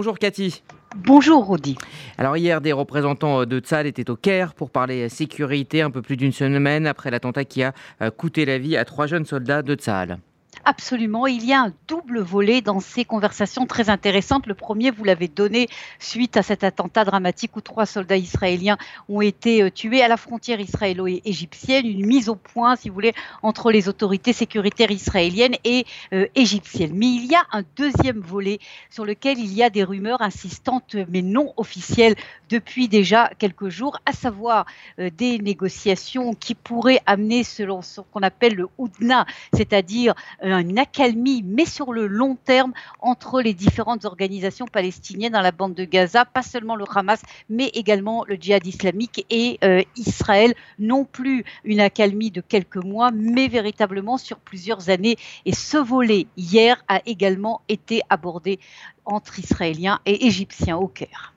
Bonjour Cathy. Bonjour Rodi. Alors hier, des représentants de Tzal étaient au Caire pour parler sécurité un peu plus d'une semaine après l'attentat qui a euh, coûté la vie à trois jeunes soldats de Tzal. Absolument, il y a un double volet dans ces conversations très intéressantes. Le premier, vous l'avez donné suite à cet attentat dramatique où trois soldats israéliens ont été euh, tués à la frontière israélo-égyptienne, une mise au point, si vous voulez, entre les autorités sécuritaires israéliennes et euh, égyptiennes. Mais il y a un deuxième volet sur lequel il y a des rumeurs insistantes mais non officielles depuis déjà quelques jours, à savoir euh, des négociations qui pourraient amener, selon ce qu'on appelle le Houdna, c'est-à-dire une accalmie, mais sur le long terme, entre les différentes organisations palestiniennes dans la bande de Gaza, pas seulement le Hamas, mais également le djihad islamique et euh, Israël. Non plus une accalmie de quelques mois, mais véritablement sur plusieurs années. Et ce volet, hier, a également été abordé entre Israéliens et Égyptiens au Caire.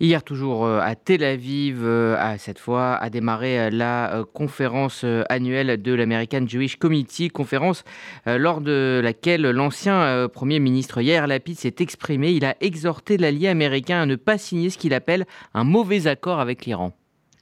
Hier, toujours euh, à Tel Aviv, euh, cette fois, a démarré euh, la conférence annuelle de l'American Jewish Committee, conférence lors de laquelle l'ancien Premier ministre Yair Lapid s'est exprimé. Il a exhorté l'allié américain à ne pas signer ce qu'il appelle un mauvais accord avec l'Iran.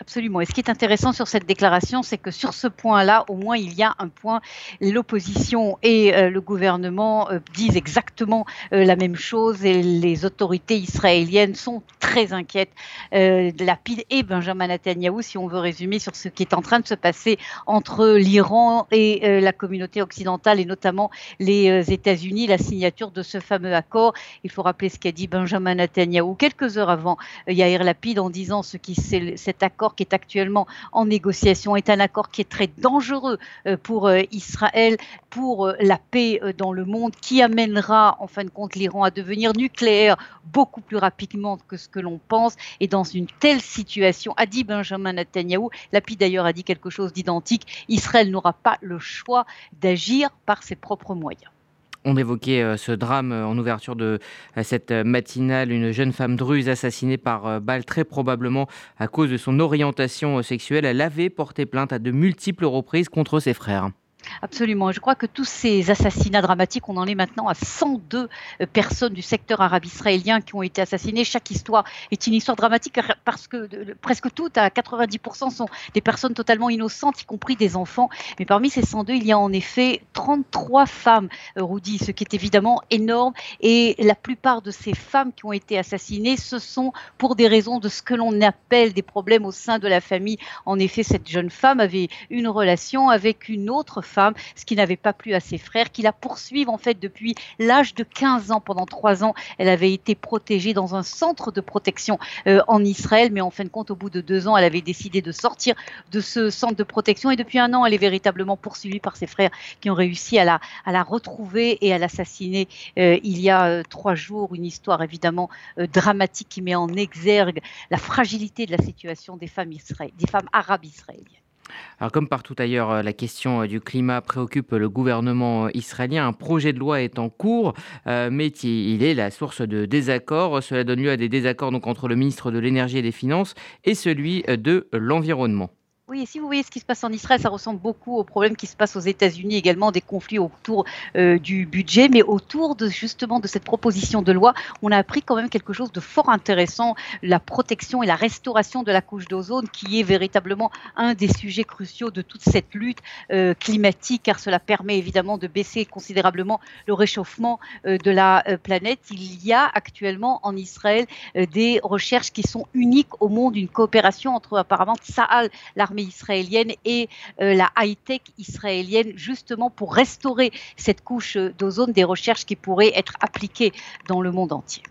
Absolument. Et ce qui est intéressant sur cette déclaration, c'est que sur ce point-là, au moins, il y a un point. L'opposition et euh, le gouvernement euh, disent exactement euh, la même chose et les autorités israéliennes sont très inquiètes. Lapide et Benjamin Netanyahu, si on veut résumer sur ce qui est en train de se passer entre l'Iran et la communauté occidentale et notamment les États-Unis, la signature de ce fameux accord. Il faut rappeler ce qu'a dit Benjamin Netanyahu quelques heures avant Yair Lapide en disant ce qui cet accord qui est actuellement en négociation est un accord qui est très dangereux euh, pour euh, Israël, pour euh, la paix dans le monde, qui amènera en fin de compte l'Iran à devenir nucléaire beaucoup plus rapidement que ce que l'on pense. Et dans une telle situation, a dit Benjamin Netanyahu, Lapid d'ailleurs a dit quelque chose d'identique, Israël n'aura pas le choix d'agir par ses propres moyens. On évoquait euh, ce drame euh, en ouverture de euh, cette matinale, une jeune femme druze assassinée par balle, très probablement à cause de son orientation sexuelle. Elle avait porté plainte à de multiples reprises contre ses frères. Absolument. Je crois que tous ces assassinats dramatiques, on en est maintenant à 102 euh, personnes du secteur arabe israélien qui ont été assassinées. Chaque histoire est une histoire dramatique parce que presque toutes, à 90%, sont des personnes totalement innocentes, y compris des enfants. Mais parmi ces 102, il y a en effet 33 femmes, euh, Rudy, ce qui est évidemment énorme. Et la plupart de ces femmes qui ont été assassinées, ce sont pour des raisons de ce que l'on appelle des problèmes au sein de la famille. En effet, cette jeune femme avait une relation avec une autre femme ce qui n'avait pas plu à ses frères, qui la poursuivent en fait depuis l'âge de 15 ans. Pendant trois ans, elle avait été protégée dans un centre de protection euh, en Israël, mais en fin de compte, au bout de deux ans, elle avait décidé de sortir de ce centre de protection et depuis un an, elle est véritablement poursuivie par ses frères qui ont réussi à la, à la retrouver et à l'assassiner euh, il y a euh, trois jours. Une histoire évidemment dramatique qui met en exergue la fragilité de la situation des femmes, des femmes arabes israéliennes. Alors comme partout ailleurs, euh, la question euh, du climat préoccupe le gouvernement euh, israélien. Un projet de loi est en cours, mais il est la source de désaccords. Cela donne lieu à des désaccords entre le ministre de l'Énergie et des Finances et celui de l'Environnement. Oui, et si vous voyez ce qui se passe en Israël, ça ressemble beaucoup aux problèmes qui se passent aux États-Unis également, des conflits autour euh, du budget, mais autour de justement de cette proposition de loi, on a appris quand même quelque chose de fort intéressant, la protection et la restauration de la couche d'ozone, qui est véritablement un des sujets cruciaux de toute cette lutte euh, climatique, car cela permet évidemment de baisser considérablement le réchauffement euh, de la planète. Il y a actuellement en Israël des recherches qui sont uniques au monde, une coopération entre apparemment Tsahal, l'armée israélienne et euh, la high-tech israélienne, justement pour restaurer cette couche d'ozone, des recherches qui pourraient être appliquées dans le monde entier.